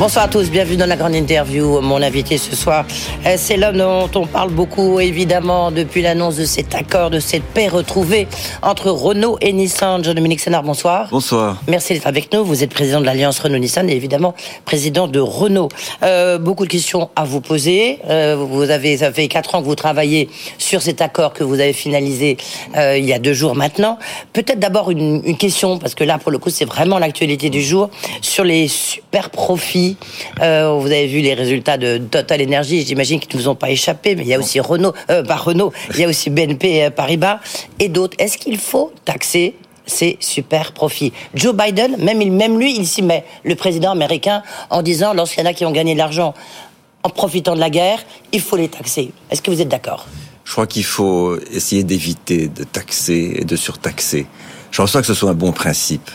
Bonsoir à tous, bienvenue dans la grande interview. Mon invité ce soir, euh, c'est l'homme dont on parle beaucoup, évidemment, depuis l'annonce de cet accord, de cette paix retrouvée entre Renault et Nissan. Jean-Dominique Sénard, bonsoir. Bonsoir. Merci d'être avec nous. Vous êtes président de l'Alliance Renault-Nissan et évidemment président de Renault. Euh, beaucoup de questions à vous poser. Euh, vous avez, ça fait quatre ans que vous travaillez sur cet accord que vous avez finalisé euh, il y a deux jours maintenant. Peut-être d'abord une, une question, parce que là, pour le coup, c'est vraiment l'actualité du jour, sur les super profits euh, vous avez vu les résultats de Total Energy, j'imagine qu'ils ne vous ont pas échappé, mais il y a aussi Renault, euh, pas Renault, il y a aussi BNP euh, Paribas et d'autres. Est-ce qu'il faut taxer ces super profits? Joe Biden, même, même lui, il s'y met, le président américain, en disant, lorsqu'il y en a qui ont gagné de l'argent en profitant de la guerre, il faut les taxer. Est-ce que vous êtes d'accord? Je crois qu'il faut essayer d'éviter de taxer et de surtaxer. Je pense pas que ce soit un bon principe.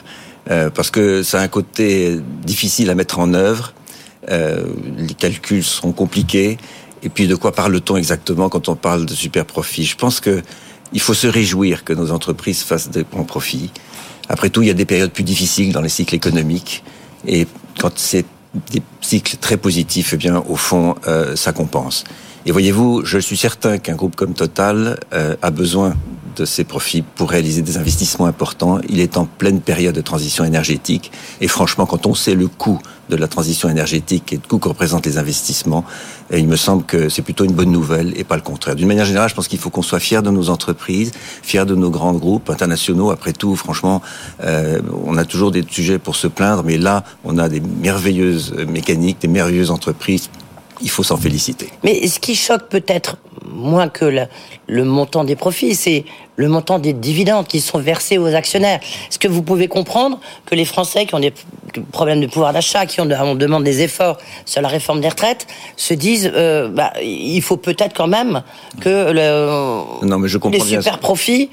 Euh, parce que ça a un côté difficile à mettre en œuvre. Euh, les calculs seront compliqués. Et puis de quoi parle-t-on exactement quand on parle de super profit Je pense que il faut se réjouir que nos entreprises fassent des bons profits. Après tout, il y a des périodes plus difficiles dans les cycles économiques. Et quand c'est des cycles très positifs, eh bien, au fond, euh, ça compense. Et voyez-vous, je suis certain qu'un groupe comme Total euh, a besoin de ses profits pour réaliser des investissements importants. Il est en pleine période de transition énergétique. Et franchement, quand on sait le coût de la transition énergétique et le coût que représentent les investissements, il me semble que c'est plutôt une bonne nouvelle et pas le contraire. D'une manière générale, je pense qu'il faut qu'on soit fier de nos entreprises, fier de nos grands groupes internationaux. Après tout, franchement, euh, on a toujours des sujets pour se plaindre, mais là, on a des merveilleuses mécaniques, des merveilleuses entreprises il faut s'en féliciter. Mais ce qui choque peut-être moins que le, montant des profits, c'est le montant des dividendes qui sont versés aux actionnaires. Est-ce que vous pouvez comprendre que les Français qui ont des problèmes de pouvoir d'achat, qui ont on demande des efforts sur la réforme des retraites, se disent euh, bah, il faut peut-être quand même que le, non, mais je les super profits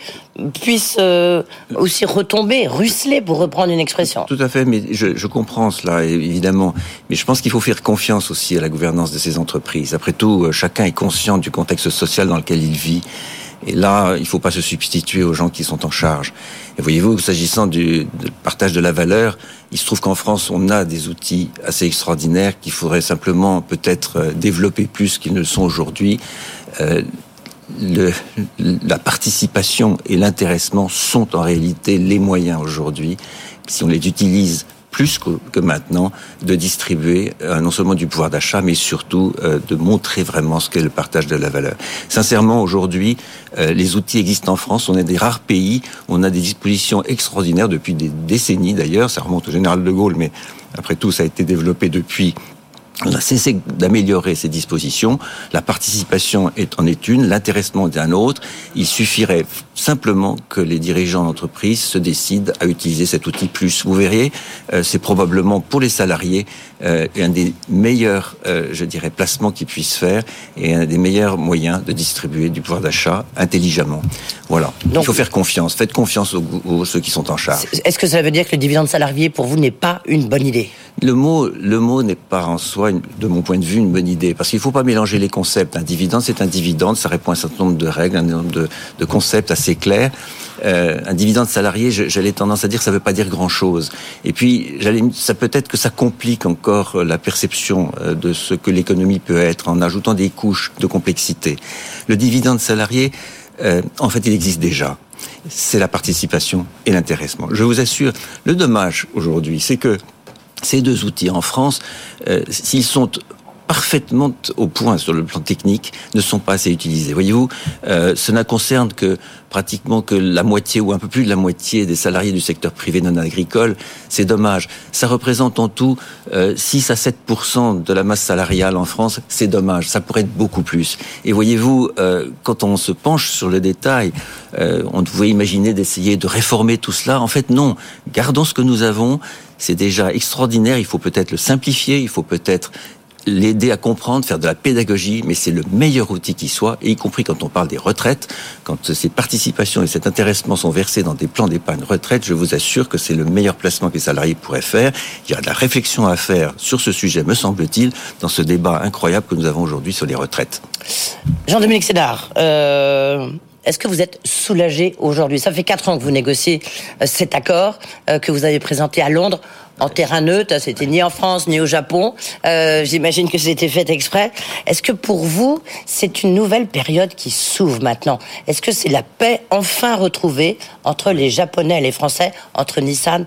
puissent euh, aussi retomber, ruisseler, pour reprendre une expression. Tout à fait, mais je, je comprends cela, évidemment. Mais je pense qu'il faut faire confiance aussi à la gouvernance de ces entreprises. Après tout, euh, chacun est conscient du contexte social dans lequel il vit. Et là, il ne faut pas se substituer aux gens qui sont en charge. Et voyez-vous, s'agissant du, partage de la valeur, il se trouve qu'en France, on a des outils assez extraordinaires qu'il faudrait simplement peut-être euh, développer plus qu'ils ne le sont aujourd'hui. Euh, la participation et l'intéressement sont en réalité les moyens aujourd'hui. Si on les utilise plus que, maintenant, de distribuer euh, non seulement du pouvoir d'achat, mais surtout euh, de montrer vraiment ce qu'est le partage de la valeur. Sincèrement, aujourd'hui, euh, les outils existent en France. On est des rares pays. On a des dispositions extraordinaires depuis des décennies d'ailleurs. Ça remonte au général de Gaulle, mais après tout, ça a été développé depuis on a cessé d'améliorer ces dispositions. La participation est en est une, l'intéressement est un autre. Il suffirait simplement que les dirigeants d'entreprise se décident à utiliser cet outil plus. Vous verriez, euh, c'est probablement pour les salariés euh, un des meilleurs, euh, je dirais, placements qu'ils puissent faire et un des meilleurs moyens de distribuer du pouvoir d'achat intelligemment. Voilà. Il faut faire confiance. Faites confiance aux, aux ceux qui sont en charge. Est-ce que ça veut dire que le dividende salarié pour vous n'est pas une bonne idée? Le mot, le mot n'est pas en soi de mon point de vue, une bonne idée. Parce qu'il ne faut pas mélanger les concepts. Un dividende, c'est un dividende, ça répond à un certain nombre de règles, un nombre de, concepts assez clairs. Euh, un dividende salarié, j'allais tendance à dire, ça ne veut pas dire grand-chose. Et puis, ça peut être que ça complique encore euh, la perception euh, de ce que l'économie peut être en ajoutant des couches de complexité. Le dividende salarié, en fait, il existe déjà. C'est la participation et l'intéressement. Je vous assure, le dommage aujourd'hui, c'est que ces deux outils en France, euh, s'ils sont parfaitement au point sur le plan technique, ne sont pas assez utilisés. Voyez-vous, euh, cela concerne que pratiquement que la moitié ou un peu plus de la moitié des salariés du secteur privé non agricole. C'est dommage. Ça représente en tout euh, 6 à 7% de la masse salariale en France. C'est dommage. Ça pourrait être beaucoup plus. Et voyez-vous, euh, quand on se penche sur le détail, euh, on pouvait imaginer d'essayer de réformer tout cela. En fait, non. Gardons ce que nous avons. C'est déjà extraordinaire. Il faut peut-être le simplifier. Il faut peut-être l'aider à comprendre, faire de la pédagogie, mais c'est le meilleur outil qui soit, et y compris quand on parle des retraites, quand ces participations et cet intéressement sont versés dans des plans d'épargne retraite, je vous assure que c'est le meilleur placement que les salariés pourraient faire. Il y a de la réflexion à faire sur ce sujet, me semble-t-il, dans ce débat incroyable que nous avons aujourd'hui sur les retraites. Jean-Dominique Sénard, euh, est-ce que vous êtes soulagé aujourd'hui? Ça fait quatre ans que vous négociez euh, cet accord euh, que vous avez présenté à Londres en terrain neutre. C'était ni en France ni au Japon. Euh, J'imagine que c'était fait exprès. Est-ce que pour vous, c'est une nouvelle période qui s'ouvre maintenant? Est-ce que c'est la paix enfin retrouvée entre les Japonais et les Français, entre Nissan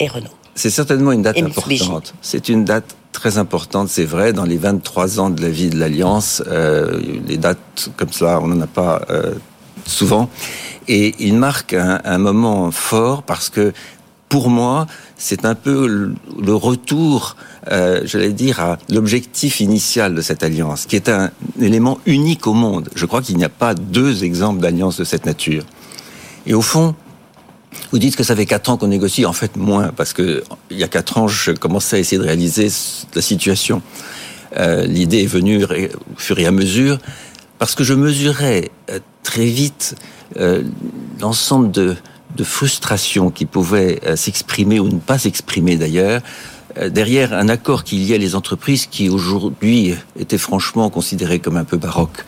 et Renault? C'est certainement une date importante. C'est une date très importante, c'est vrai, dans les 23 ans de la vie de l'Alliance. Euh, les dates comme ça, on n'en a pas euh, souvent. Et il marque un, un, moment fort parce que pour moi, c'est un peu le retour, euh, j'allais dire, à l'objectif initial de cette alliance, qui est un élément unique au monde. Je crois qu'il n'y a pas deux exemples d'alliance de cette nature. Et au fond, vous dites que ça fait quatre ans qu'on négocie, en fait moins, parce que il y a quatre ans, je commençais à essayer de réaliser la situation. Euh, L'idée est venue au fur et à mesure, parce que je mesurais euh, très vite euh, l'ensemble de, de frustrations qui pouvaient euh, s'exprimer ou ne pas s'exprimer d'ailleurs euh, derrière un accord qui liait les entreprises qui aujourd'hui étaient franchement considérées comme un peu baroques.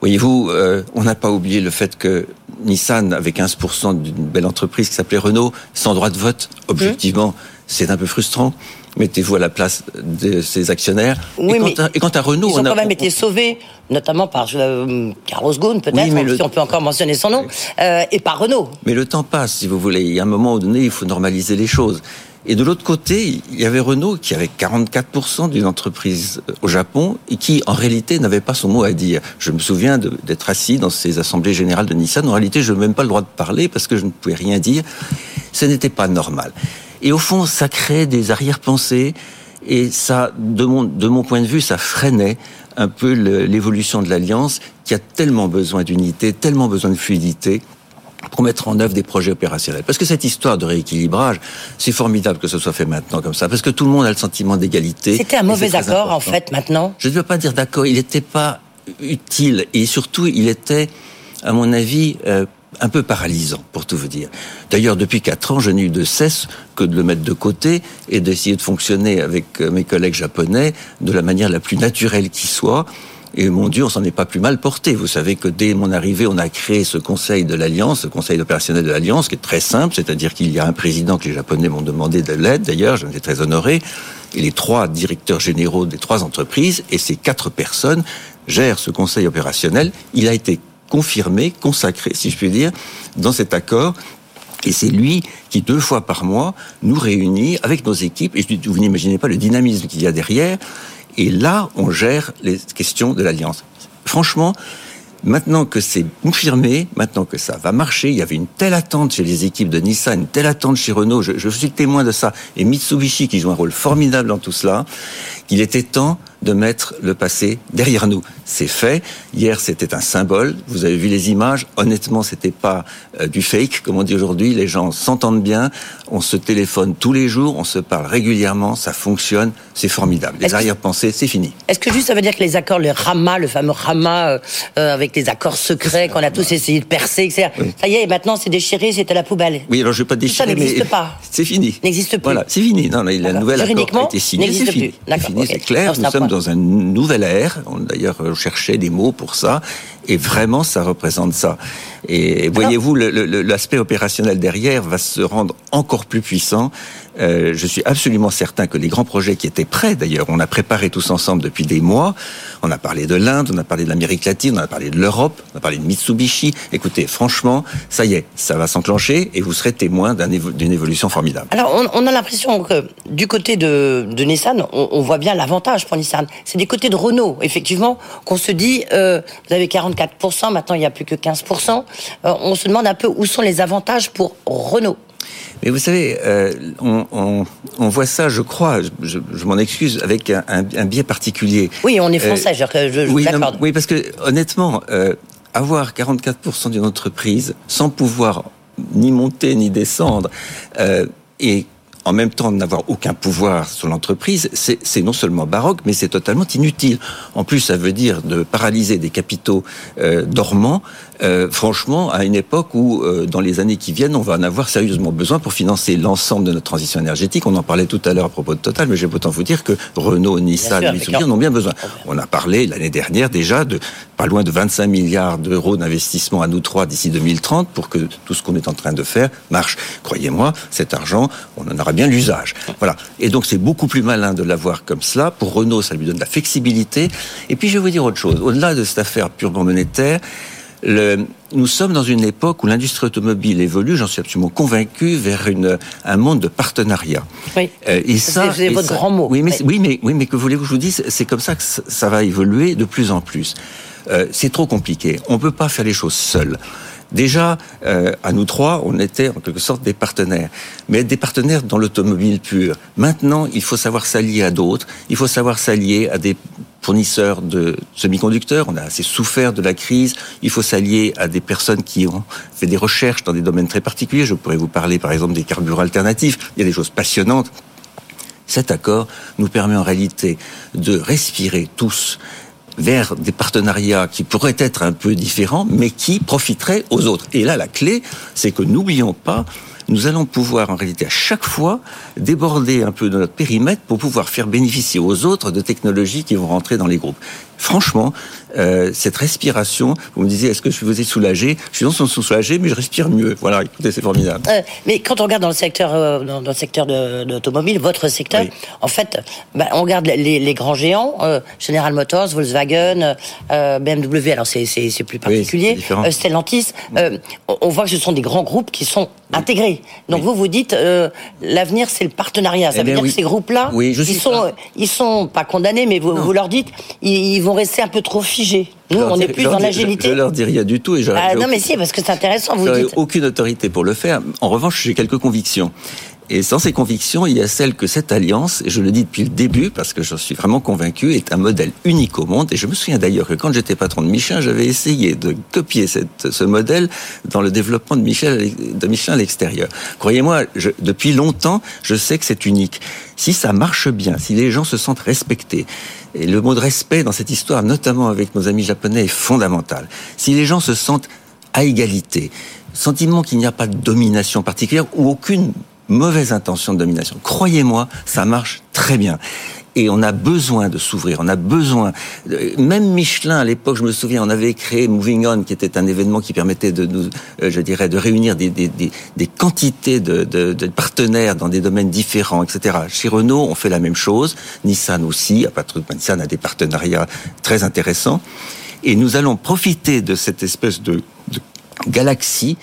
Voyez-vous, euh, on n'a pas oublié le fait que Nissan avait 15% d'une belle entreprise qui s'appelait Renault, sans droit de vote. Objectivement, c'est un peu frustrant mettez-vous à la place de ces actionnaires. Oui, et, quant à, et, quant à, Renault, ils ont on a, quand même été sauvés, notamment par euh, Carlos Ghosn, peut-être, oui, le... si on peut encore mentionner son nom, euh, et par Renault. Mais le temps passe, si vous voulez. Il y a un moment donné, il faut normaliser les choses. Et de l'autre côté, il y avait Renault qui avait 44% d'une entreprise au Japon et qui, en réalité, n'avait pas son mot à dire. Je me souviens d'être assis dans ces assemblées générales de Nissan. En réalité, je n'ai même pas le droit de parler parce que je ne pouvais rien dire. Ce n'était pas normal. Et au fond, ça crée des arrière-pensées et ça, de mon, de mon point de vue, ça freinait un peu l'évolution de l'Alliance qui a tellement besoin d'unité, tellement besoin de fluidité pour mettre en œuvre des projets opérationnels. Parce que cette histoire de rééquilibrage, c'est formidable que ce soit fait maintenant comme ça, parce que tout le monde a le sentiment d'égalité. C'était un mauvais accord, en fait, maintenant? Je ne veux pas dire d'accord, il n'était pas utile, et surtout, il était, à mon avis, euh, un peu paralysant, pour tout vous dire. D'ailleurs, depuis quatre ans, je n'ai eu de cesse que de le mettre de côté et d'essayer de fonctionner avec mes collègues japonais de la manière la plus naturelle qui soit. Et mon Dieu, on s'en est pas plus mal porté. Vous savez que dès mon arrivée, on a créé ce conseil de l'Alliance, ce conseil opérationnel de l'Alliance, qui est très simple, c'est-à-dire qu'il y a un président que les Japonais m'ont demandé de l'aide, d'ailleurs, j'en étais très honoré, et les trois directeurs généraux des trois entreprises, et ces quatre personnes gèrent ce conseil opérationnel. Il a été confirmé, consacré, si je puis dire, dans cet accord. Et c'est lui qui, deux fois par mois, nous réunit avec nos équipes. Et vous n'imaginez pas le dynamisme qu'il y a derrière. Et là, on gère les questions de l'alliance. Franchement, maintenant que c'est confirmé, maintenant que ça va marcher, il y avait une telle attente chez les équipes de Nissan, une telle attente chez Renault, je, je suis témoin de ça, et Mitsubishi qui joue un rôle formidable dans tout cela, qu'il était temps de mettre le passé derrière nous. C'est fait. Hier, c'était un symbole. Vous avez vu les images. Honnêtement, c'était pas euh, du fake, comme on dit aujourd'hui. Les gens s'entendent bien. On se téléphone tous les jours. On se parle régulièrement. Ça fonctionne. C'est formidable. Les arrière-pensées, c'est fini. Est-ce que juste ça veut dire que les accords, le Rama, le fameux Rama, euh, euh, avec les accords secrets qu'on a tous essayé de percer, etc. Oui. Ça y est, maintenant c'est déchiré, c'est à la poubelle. Oui, alors je vais pas déchirer, ça n'existe pas. C'est fini. N'existe plus. Voilà, c'est fini. Non, la nouvelle accord a été signé. C'est fini. C'est fini, okay. c'est clair. Nous sommes dans une nouvelle ère. On d'ailleurs cherchait des mots pour ça. Et vraiment, ça représente ça. Et voyez-vous, l'aspect opérationnel derrière va se rendre encore plus puissant. Euh, je suis absolument certain que les grands projets qui étaient prêts, d'ailleurs, on a préparé tous ensemble depuis des mois. On a parlé de l'Inde, on a parlé de l'Amérique latine, on a parlé de l'Europe, on a parlé de Mitsubishi. Écoutez, franchement, ça y est, ça va s'enclencher et vous serez témoin d'une évolution formidable. Alors, on, a l'impression que du côté de, Nissan, on, on, voit bien l'avantage pour Nissan. C'est du côté de Renault, effectivement, qu'on se dit, euh, vous avez 44%, maintenant il n'y a plus que 15%. Euh, on se demande un peu où sont les avantages pour Renault. Mais vous savez, euh, on, on, on, voit ça, je crois, je, je m'en excuse, avec un, un, un, biais particulier. Oui, on est français, euh, je, je oui, l'accorde. Oui, parce que honnêtement, euh, avoir 44% d'une entreprise sans pouvoir ni monter ni descendre, euh, et en même temps n'avoir aucun pouvoir sur l'entreprise, c'est non seulement baroque, mais c'est totalement inutile. En plus, ça veut dire de paralyser des capitaux euh, dormants, euh, franchement, à une époque où, euh, dans les années qui viennent, on va en avoir sérieusement besoin pour financer l'ensemble de notre transition énergétique. On en parlait tout à l'heure à propos de Total, mais j'ai autant vous dire que Renault, Nissan, Mitsubishi en ont bien besoin. On a parlé l'année dernière déjà de pas loin de 25 milliards d'euros d'investissement à nous trois d'ici 2030 pour que tout ce qu'on est en train de faire marche. Croyez-moi, cet argent, on en aura bien l'usage. Voilà. Et donc c'est beaucoup plus malin de l'avoir comme cela. Pour Renault, ça lui donne de la flexibilité. Et puis je vais vous dire autre chose. Au-delà de cette affaire purement monétaire, le, nous sommes dans une époque où l'industrie automobile évolue, j'en suis absolument convaincu, vers une, un monde de partenariat. Oui. Euh, et ça, c'est votre grand mot. Oui, mais, oui. mais, oui, mais que voulez-vous que je vous dise? C'est comme ça que ça va évoluer de plus en plus. Euh, c'est trop compliqué. On ne peut pas faire les choses seuls. Déjà, euh, à nous trois, on était en quelque sorte des partenaires, mais des partenaires dans l'automobile pure. Maintenant, il faut savoir s'allier à d'autres, il faut savoir s'allier à des fournisseurs de semi-conducteurs, on a assez souffert de la crise, il faut s'allier à des personnes qui ont fait des recherches dans des domaines très particuliers, je pourrais vous parler par exemple des carburants alternatifs, il y a des choses passionnantes. Cet accord nous permet en réalité de respirer tous vers des partenariats qui pourraient être un peu différents, mais qui profiteraient aux autres. Et là, la clé, c'est que n'oublions pas, nous allons pouvoir en réalité à chaque fois déborder un peu de notre périmètre pour pouvoir faire bénéficier aux autres de technologies qui vont rentrer dans les groupes. Franchement, euh, cette respiration, vous me disiez, est-ce que je vous ai soulagé Je suis non seulement soulagé, mais je respire mieux. Voilà, écoutez, c'est formidable. Euh, mais quand on regarde dans le secteur, euh, dans, le secteur de, l'automobile, votre secteur, en fait, bah, on regarde les, grands géants, General Motors, Volkswagen, BMW. Alors c'est plus particulier. Stellantis. on voit que ce sont des grands groupes qui sont intégrés. Donc vous vous dites, l'avenir c'est le partenariat. Ça eh veut dire que ces groupes-là, ils sont, ils sont pas condamnés, mais vous, vous leur dites, ils vont rester un peu trop Nous, on n'est plus dans l'agilité. Je, je, leur dis rien du tout. Et ah, non, mais si, parce que c'est intéressant. Vous dites. aucune autorité pour le faire. En revanche, j'ai quelques convictions. Et sans ces convictions, il y a celle que cette alliance, et je le dis depuis le début parce que j'en suis vraiment convaincu, est un modèle unique au monde. Et je me souviens d'ailleurs que quand j'étais patron de Michelin, j'avais essayé de copier ce modèle dans le développement de, Michel, de Michelin à l'extérieur. Croyez-moi, depuis longtemps, je sais que c'est unique. Si ça marche bien, si les gens se sentent respectés, et le mot de respect dans cette histoire, notamment avec nos amis japonais, est fondamental. Si les gens se sentent à égalité, sentiment qu'il n'y a pas de domination particulière ou aucune mauvaise intention de domination. Croyez-moi, ça marche très bien. Et on a besoin de s'ouvrir, on a besoin. Même Michelin, à l'époque, je me souviens, on avait créé Moving On, qui était un événement qui permettait de nous, euh, je dirais, de réunir des, des, des, des quantités de, de, de, partenaires dans des domaines différents, etc. Chez Renault, on fait la même chose. Nissan aussi, à de Nissan a des partenariats très intéressants. Et nous allons profiter de cette espèce de galaxie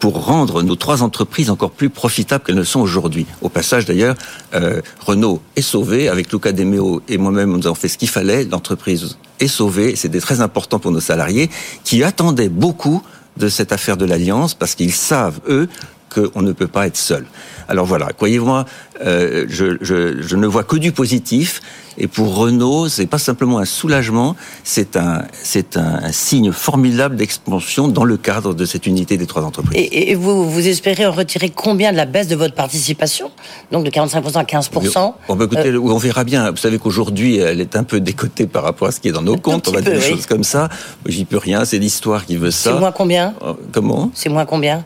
pour rendre nos trois entreprises encore plus profitables qu'elles ne sont aujourd'hui. Au passage, d'ailleurs, euh, Renault est sauvé. Avec Luca De Meo et moi-même, nous avons fait ce qu'il fallait. L'entreprise est sauvée. C'était très important pour nos salariés qui attendaient beaucoup de cette affaire de l'alliance parce qu'ils savent, eux, qu'on ne peut pas être seul. Alors voilà, croyez-moi, euh, je, je, je, ne vois que du positif. Et pour Renault, c'est pas simplement un soulagement, c'est un, c'est un, signe formidable d'expansion dans le cadre de cette unité des trois entreprises. Et, et vous, vous espérez en retirer combien de la baisse de votre participation? Donc de 45% à 15% on, bah, écoutez, euh, on verra bien. Vous savez qu'aujourd'hui, elle est un peu décotée par rapport à ce qui est dans nos comptes. On va dire des choses comme ça. J'y peux rien, c'est l'histoire qui veut ça. C'est moins combien? Euh, Comment? C'est moins combien?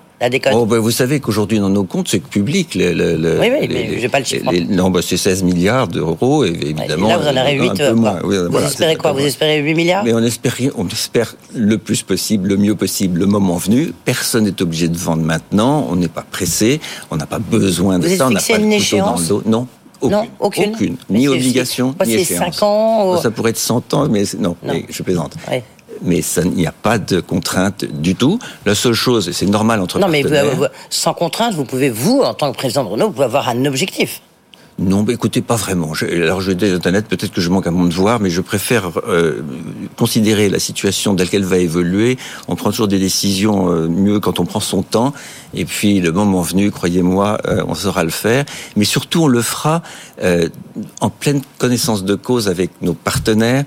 Oh, ben, vous savez qu'aujourd'hui, dans nos comptes, c'est public. Le, le, oui, oui, mais j'ai pas le chiffre. non, ben, c'est 16 milliards d'euros, évidemment. là, vous en avez 8. Un peu moins. vous espérez quoi Vous espérez 8 milliards Mais on espère, on espère le plus possible, le mieux possible, le moment venu. Personne n'est obligé de vendre maintenant. On n'est pas pressé. On n'a pas besoin de ça. On n'a pas une échéance dans le dos. Non. Aucune. Non, aucune. aucune. Ni obligation, ni échéance. 5 ans Ça pourrait être 100 ans, mais non, non. je plaisante mais il n'y a pas de contrainte du tout. La seule chose, et c'est normal entre non, mais sans contrainte, vous pouvez, vous, en tant que président de Renault, vous pouvez avoir un objectif. Non, mais écoutez, pas vraiment. alors je vais être honnête, peut-être que je manque à mon devoir, mais je préfère euh, considérer la situation telle qu'elle va évoluer. On prend toujours des décisions euh, mieux quand on prend son temps. Et puis, le moment venu, croyez-moi, euh, on saura le faire. Mais surtout, on le fera euh, en pleine connaissance de cause avec nos partenaires.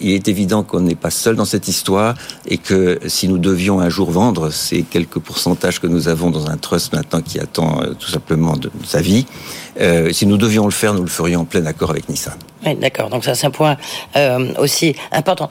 il est évident qu'on n'est pas seul dans cette histoire et que si nous devions un jour vendre ces quelques pourcentages que nous avons dans un trust maintenant qui attend tout simplement de, sa vie, si nous devions le faire, nous le ferions en plein accord avec Nissan. Oui, d'accord. Donc ça, c'est un point aussi important.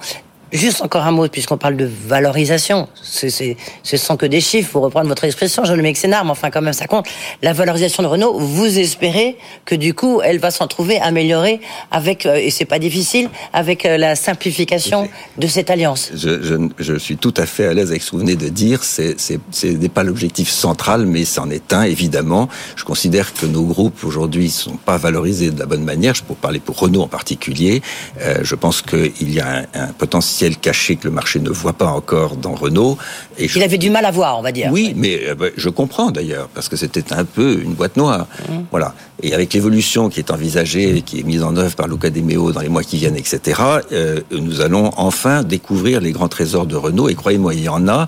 Juste encore un mot, puisqu'on parle de valorisation. Ce sont que des chiffres, pour reprendre votre expression, Jean-Luc Mexénard, mais enfin, quand même, ça compte. La valorisation de Renault, vous espérez que du coup, elle va s'en trouver améliorée avec, euh, et c'est pas difficile, avec euh, la simplification de cette alliance. Je, je, suis tout à fait à l'aise avec ce que vous venez de dire. C'est, ce n'est pas l'objectif central, mais c'en est un, évidemment. Je considère que nos groupes aujourd'hui ne sont pas valorisés de la bonne manière. Je peux parler pour Renault en particulier. Euh, je pense qu'il y a un, un potentiel caché que le marché ne voit pas encore dans Renault. Et Il avait du mal à voir, on va dire. Oui, mais euh, bah, je comprends d'ailleurs, parce que c'était un peu une boîte noire. Mmh. Voilà. Et avec l'évolution qui est envisagée et qui est mise en œuvre par Luca De Meo dans les mois qui viennent, etc., euh, nous allons enfin découvrir les grands trésors de Renault. Et croyez-moi, il y en a.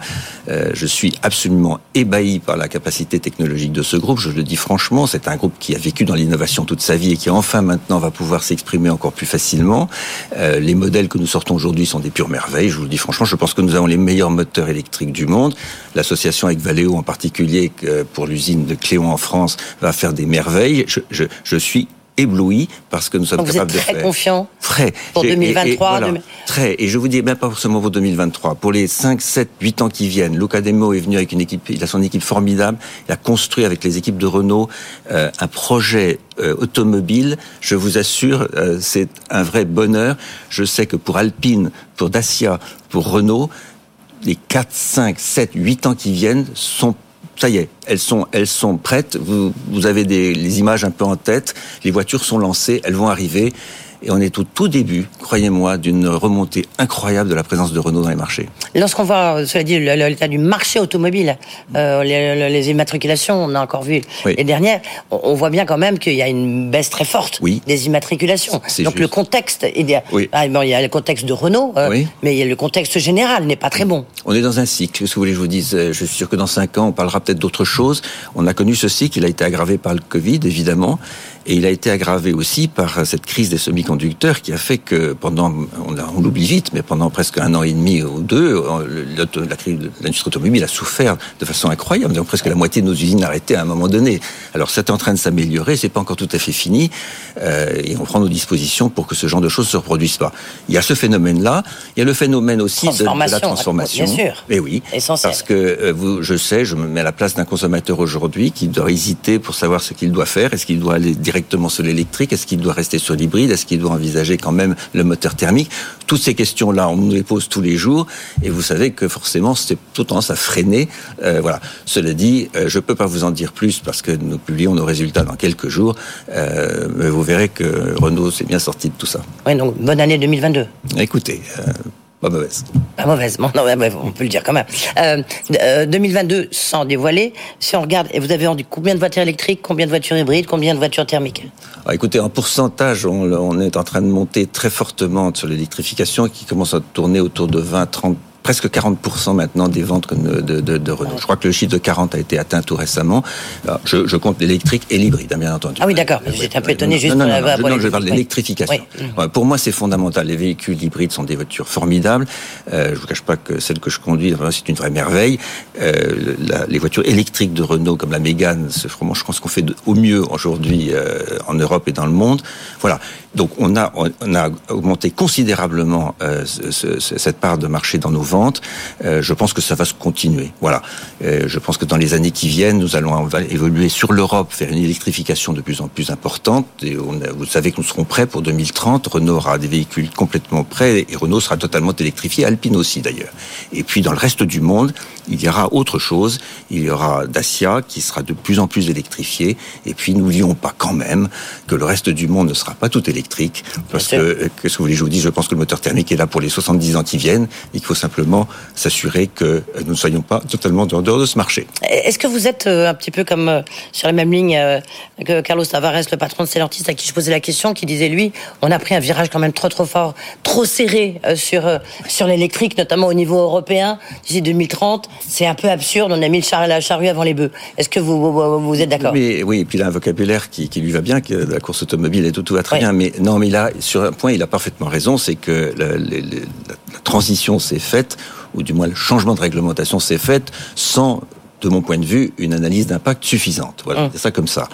Euh, je suis absolument ébahi par la capacité technologique de ce groupe. Je le dis franchement, c'est un groupe qui a vécu dans l'innovation toute sa vie et qui enfin maintenant va pouvoir s'exprimer encore plus facilement. les modèles que nous sortons aujourd'hui sont des Je vous le dis franchement, je pense que nous avons les meilleurs moteurs électriques du monde. L'association avec Valeo en particulier, pour l'usine de Cléon en France, va faire des merveilles. Je, je, je suis ébloui parce que nous sommes capables de faire. Très confiant. Très. Pour 2023. Très. Et je vous dis même pas pour ce moment 2023. Pour les 5, 7, 8 ans qui viennent, Luca Demo est venu avec une équipe, il a son équipe formidable. Il a construit avec les équipes de Renault euh, un projet euh, automobile. Je vous assure, euh, c'est un vrai bonheur. Je sais que pour Alpine, pour Dacia, pour Renault, les 4, 5, 7, 8 ans qui viennent sont ça y est, elles sont, elles sont prêtes. Vous, vous avez des, les images un peu en tête. Les voitures sont lancées, elles vont arriver. Et on est au tout début, croyez-moi, d'une remontée incroyable de la présence de Renault dans les marchés. Lorsqu'on voit, cela dit, l'état du marché automobile, euh, les, immatriculations, on a encore vu les dernières, on, voit bien quand même qu'il y a une baisse très forte des immatriculations. Donc le contexte, il y, a, ah, il y a le contexte de Renault, euh, mais il y a le contexte général n'est pas très bon. On est dans un cycle. Que vous voulez je vous dise, euh, je suis sûr que dans cinq ans, on parlera peut-être d'autre chose. On a connu ce cycle, il a été aggravé par le Covid, évidemment. Et il a été aggravé aussi par cette crise des semi-conducteurs qui a fait que pendant, on, l'oublie vite, mais pendant presque un an et demi ou deux, l'industrie automobile a souffert de façon incroyable. Donc presque la moitié de nos usines arrêtées à un moment donné. Alors c'est en train de s'améliorer, c'est pas encore tout à fait fini, euh, et on prend nos dispositions pour que ce genre de choses se reproduisent pas. Il y a ce phénomène-là, il y a le phénomène aussi de, la transformation. Bien sûr. Mais oui, Essentiel. parce que euh, vous, je sais, je me mets à la place d'un consommateur aujourd'hui qui doit hésiter pour savoir ce qu'il doit faire. Est-ce qu'il doit aller directement directement sur l'électrique? Est-ce qu'il doit rester sur l'hybride? Est-ce qu'il doit envisager quand même le moteur thermique? Toutes ces questions-là, on nous les pose tous les jours, et vous savez que forcément, c'est tout tendance à freiner. Euh, voilà. Cela dit, euh, je peux pas vous en dire plus parce que nous publions nos résultats dans quelques jours, euh, mais vous verrez que Renault s'est bien sorti de tout ça. Oui, donc bonne année 2022. Écoutez. Pas mauvaise. Pas mauvaise, bon, non, on peut le dire quand même. Euh, 2022 euh, sans dévoiler, si on regarde, et vous avez vendu combien de voitures électriques, combien de voitures hybrides, combien de voitures thermiques? Ah, Écoutez, en pourcentage, on, on, est en train de monter très fortement sur l'électrification qui commence à tourner autour de 20-30 presque 40% maintenant des ventes de, de, de, Renault. Je crois que le chiffre de 40 a été atteint tout récemment. je, je, compte l'électrique et l'hybride, hein, bien entendu. Ah oui, d'accord. J'étais un peu étonné juste non, non, non, non, je, parle de l'électrification. Pour moi, c'est fondamental. Les véhicules hybrides sont des voitures formidables. Euh, je vous cache pas que celle que je conduis, c'est une vraie merveille. Euh, la, les voitures électriques de Renault, comme la Mégane, c'est vraiment, je pense qu'on fait au mieux aujourd'hui euh, en Europe et dans le monde. Voilà. Donc, on a, on a augmenté considérablement euh, ce, cette part de marché dans nos ventes euh, je pense que ça va se continuer. Voilà. Euh, je pense que dans les années qui viennent, nous allons évoluer sur l'Europe vers une électrification de plus en plus importante. Et vous savez que nous serons prêts pour 2030. Renault aura des véhicules complètement prêts et Renault sera totalement électrifié. Alpine aussi d'ailleurs. Et puis dans le reste du monde, il y aura autre chose. Il y aura Dacia qui sera de plus en plus électrifié. Et puis n'oublions pas quand même que le reste du monde ne sera pas tout électrique. Parce que, que ce que vous voulez je vous dise, je pense que le moteur thermique est là pour les 70 ans qui viennent et qu'il faut simplement s'assurer que nous ne soyons pas totalement en dehors de ce marché. Est-ce que vous êtes un petit peu comme sur la même ligne que Carlos Tavares, le patron de Stellantis, à qui je posais la question, qui disait lui, on a pris un virage quand même trop trop fort, trop serré sur sur l'électrique, notamment au niveau européen, d'ici 2030. C'est un peu absurde. On a mis le la charrue avant les bœufs. Est-ce que vous, vous, êtes d'accord? Oui, et puis il a un vocabulaire qui, lui va bien, que la course automobile et tout, tout va très bien. Mais non, mais là, sur un point, il a parfaitement raison, c'est que la, transition s'est faite, ou du moins le changement de réglementation s'est fait sans de mon point de vue, une analyse d'impact suffisante. Voilà, hum. c'est ça comme ça.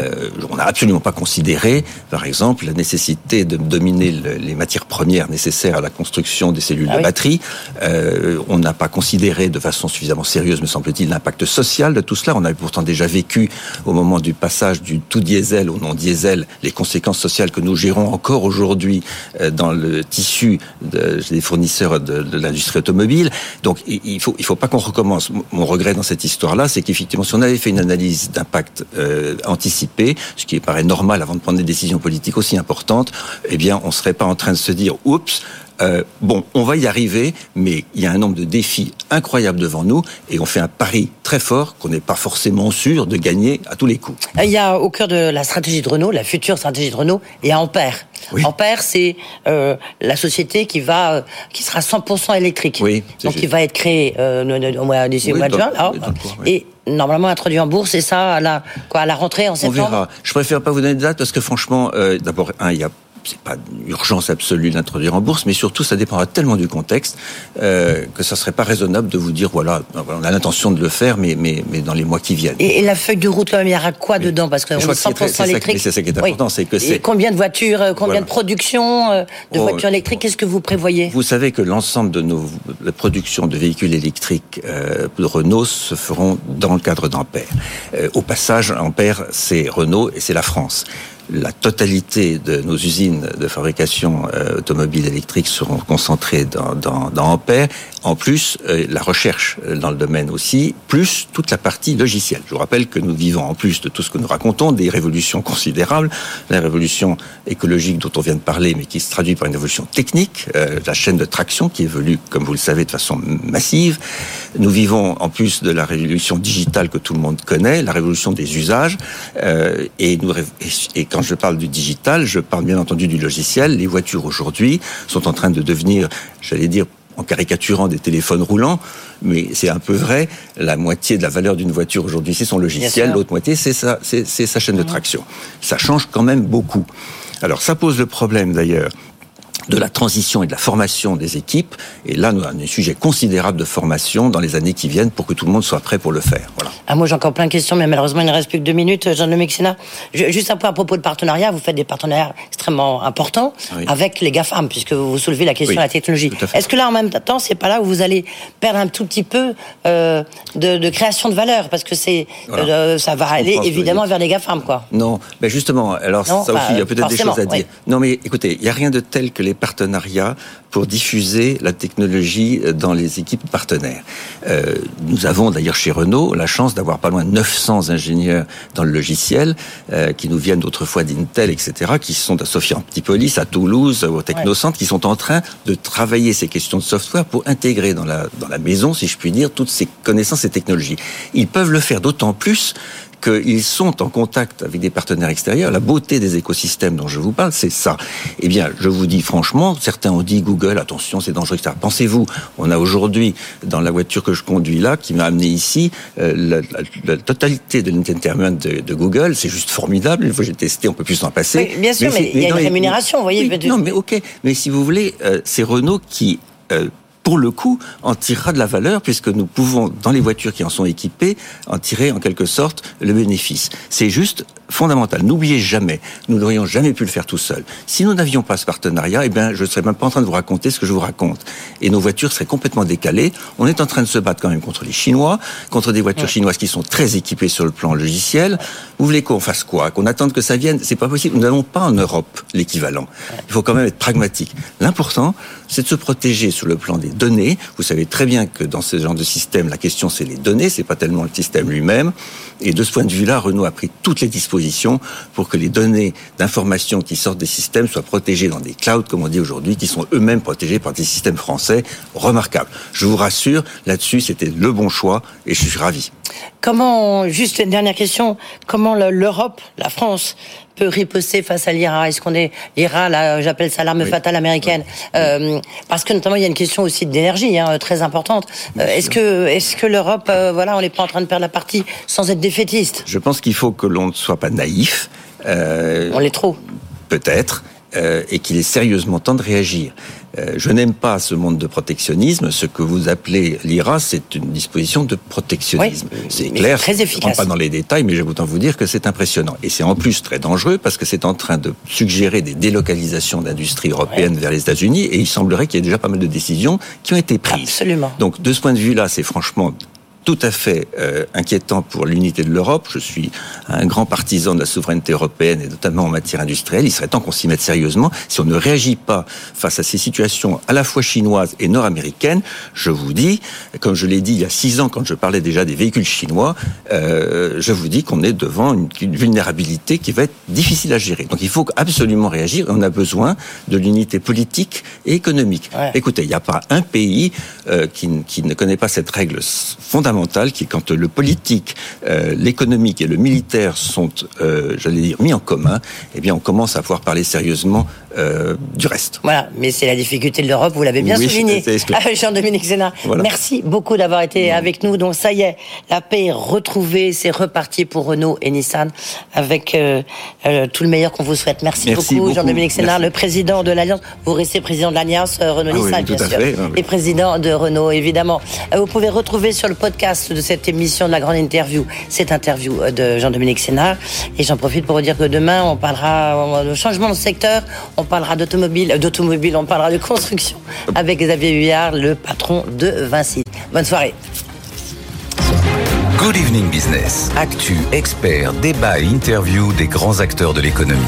Euh, on n'a absolument pas considéré, par exemple, la nécessité de dominer les matières premières nécessaires à la construction des cellules ah de batterie. Euh, on n'a pas considéré de façon suffisamment sérieuse, me semble-t-il, l'impact social de tout cela. On avait pourtant déjà vécu, au moment du passage du tout diesel au non diesel, les conséquences sociales que nous gérons encore aujourd'hui euh, dans le tissu des fournisseurs de, de l'industrie automobile. Donc, il faut, il faut pas qu'on recommence. Mon regret dans cette histoire-là, c'est qu'effectivement, si on avait fait une analyse d'impact euh, anticipée, ce qui paraît normal avant de prendre des décisions politiques aussi importantes, eh bien, on serait pas en train de se dire, oups, euh, bon, on va y arriver, mais il y a un nombre de défis incroyables devant nous et on fait un pari très fort qu'on n'est pas forcément sûr de gagner à tous les coups. Il y a au cœur de la stratégie de Renault, la future stratégie de Renault, il y a Ampère. Ampère, c'est euh, la société qui va, euh, qui sera 100% électrique. Oui, Donc, qui va être créée au mois, d'ici au mois de juin. et normalement introduit en bourse, et ça à la, quoi, à la rentrée en septembre On verra. Je préfère pas vous donner de date parce que franchement, d'abord, il y a c'est pas une urgence absolue d'introduire en bourse, mais surtout ça dépendra tellement du contexte euh, que ça serait pas raisonnable de vous dire voilà, on a l'intention de le faire, mais mais mais dans les mois qui viennent. Et, la feuille de route quand même, il y aura quoi dedans? Parce que 100% électrique. C'est ça qui est important, c'est que c'est combien de voitures, euh, combien de production euh, de voitures électriques, qu'est-ce que vous prévoyez? Vous savez que l'ensemble de nos la production de véhicules électriques euh, de Renault se feront dans le cadre d'Ampère. Au passage, Ampère, c'est Renault et c'est la France la totalité de nos usines de fabrication euh, automobile électrique seront concentrées dans, dans, dans Ampère. En plus, euh, la recherche euh, dans le domaine aussi, plus toute la partie logicielle. Je vous rappelle que nous vivons, en plus de tout ce que nous racontons, des révolutions considérables. La révolution écologique dont on vient de parler, mais qui se traduit par une évolution technique, la chaîne de traction qui évolue, comme vous le savez, de façon massive. Nous vivons, en plus de la révolution digitale que tout le monde connaît, la révolution des usages. et, nous, et quand je parle du digital, je parle bien entendu du logiciel. Les voitures aujourd'hui sont en train de devenir, j'allais dire, en caricaturant des téléphones roulants, mais c'est un peu vrai. La moitié de la valeur d'une voiture aujourd'hui, c'est son logiciel. L'autre moitié, c'est sa, chaîne de mmh. traction. Ça change quand même beaucoup. Alors, ça pose le problème d'ailleurs de la transition et de la formation des équipes. Et là, nous avons un sujet considérable de formation dans les années qui viennent pour que tout le monde soit prêt pour le faire. Voilà. Ah, moi, j'ai encore plein de questions, mais malheureusement, il ne reste plus que deux minutes. Jean de Mexina, juste un point à propos de partenariat. Vous faites des partenariats extrêmement importants avec les GAFAM, puisque vous soulevez la question de la technologie. Est-ce que là, en même temps, c'est pas là où vous allez perdre un tout petit peu euh, de, création de valeur? Parce que c'est, euh, ça va aller évidemment vers les GAFAM, quoi. Non, mais justement, alors ça aussi, il y a peut-être des choses à dire. Non, mais écoutez, il n'y a rien de tel que les partenariats pour diffuser la technologie dans les équipes partenaires. Euh, nous avons d'ailleurs chez Renault la chance d'avoir pas loin de 900 ingénieurs dans le logiciel euh, qui nous viennent d'autrefois d'Intel, etc., qui sont à Sophia Antipolis, à Toulouse, au Technocentre, qui sont en train de travailler ces questions de software pour intégrer dans la, dans la maison, si je puis dire, toutes ces connaissances et technologies. Ils peuvent le faire d'autant plus qu'ils sont en contact avec des partenaires extérieurs. La beauté des écosystèmes dont je vous parle, c'est ça. Eh bien, je vous dis franchement, certains ont dit Google, attention, c'est dangereux, etc. Pensez-vous, on a aujourd'hui, dans la voiture que je conduis là, qui m'a amené ici, euh, la, totalité de l'entertainment de, de, Google, c'est juste formidable. Une fois que j'ai testé, on peut plus s'en passer. bien sûr, mais, il y a une rémunération, vous voyez. non, mais ok. Mais si vous voulez, euh, c'est Renault qui euh, pour le coup, en tirera de la valeur puisque nous pouvons, dans les voitures qui en sont équipées, en tirer en quelque sorte le bénéfice. C'est juste fondamental. N'oubliez jamais, nous n'aurions jamais pu le faire tout seul. Si nous n'avions pas ce partenariat, eh bien, je ne serais même pas en train de vous raconter ce que je vous raconte. Et nos voitures seraient complètement décalées. On est en train de se battre quand même contre les Chinois, contre des voitures chinoises qui sont très équipées sur le plan logiciel. Vous voulez qu'on fasse quoi? Qu'on attende que ça vienne? C'est pas possible. Nous n'avons pas en Europe l'équivalent. Il faut quand même être pragmatique. L'important, c'est de se protéger sur le plan des données. Vous savez très bien que dans ce genre de système, la question c'est les données, c'est pas tellement le système lui-même. Et de ce point de vue-là, Renault a pris toutes les dispositions pour que les données d'information qui sortent des systèmes soient protégées dans des clouds, comme on dit aujourd'hui, qui sont eux-mêmes protégés par des systèmes français remarquables. Je vous rassure, là-dessus, c'était le bon choix et je suis ravi. Comment, juste une dernière question, comment l'Europe, la France, peut riposter face à l'IRA Est-ce qu'on est l'IRA, là, j'appelle ça l'arme fatale américaine, euh, parce que notamment il y a une question aussi d'énergie hein, très importante. Euh, est-ce que, est-ce que l'Europe, euh, voilà, on n'est pas en train de perdre la partie sans être défaitiste? Je pense qu'il faut que l'on ne soit pas naïf. on l'est trop. Peut-être. Et qu'il est sérieusement temps de réagir. Euh, je n'aime pas ce monde de protectionnisme. Ce que vous appelez l'IRA, c'est une disposition de protectionnisme. c'est clair. Très efficace. Je ne rentre pas dans les détails, mais je vais autant vous dire que c'est impressionnant. Et c'est en plus très dangereux parce que c'est en train de suggérer des délocalisations d'industrie européenne vers les États-Unis. Et il semblerait qu'il y ait déjà pas mal de décisions qui ont été prises. Absolument. Donc de ce point de vue-là, c'est franchement tout à fait euh, inquiétant pour l'unité de l'Europe. Je suis un grand partisan de la souveraineté européenne et notamment en matière industrielle. Il serait temps qu'on s'y mette sérieusement. Si on ne réagit pas face à ces situations à la fois chinoises et nord-américaines, je vous dis, comme je l'ai dit il y a six ans quand je parlais déjà des véhicules chinois, euh, je vous dis qu'on est devant une, vulnérabilité qui va être difficile à gérer. Donc il faut absolument réagir. On a besoin de l'unité politique et économique. Écoutez, il n'y a pas un pays euh, qui, qui ne connaît pas cette règle fondamentale qui est quand le politique, euh, l'économique et le militaire sont, euh, j'allais dire, mis en commun, eh bien, on commence à pouvoir parler sérieusement euh, du reste. Voilà, mais c'est la difficulté de l'Europe, vous l'avez bien souligné, Jean-Dominique Zénard. Merci beaucoup d'avoir été avec nous. Donc ça y est, la paix est retrouvée, c'est reparti pour Renault et Nissan avec tout le meilleur qu'on vous souhaite. Merci, beaucoup, Jean-Dominique Sénard, le président de l'Alliance. Vous restez président de l'Alliance Renault-Nissan, ah bien sûr, et président de Renault, évidemment. Vous pouvez retrouver sur le podcast de cette émission de la grande interview, cette interview euh, de Jean-Dominique Sénard. Et j'en profite pour vous dire que demain, on parlera de changement de secteur, on parlera d'automobile, euh, d'automobile, on parlera de construction avec Xavier Huillard, le patron de Vinci. Bonne soirée. Good Evening Business. Actu, expert, débat et interview des grands acteurs de l'économie.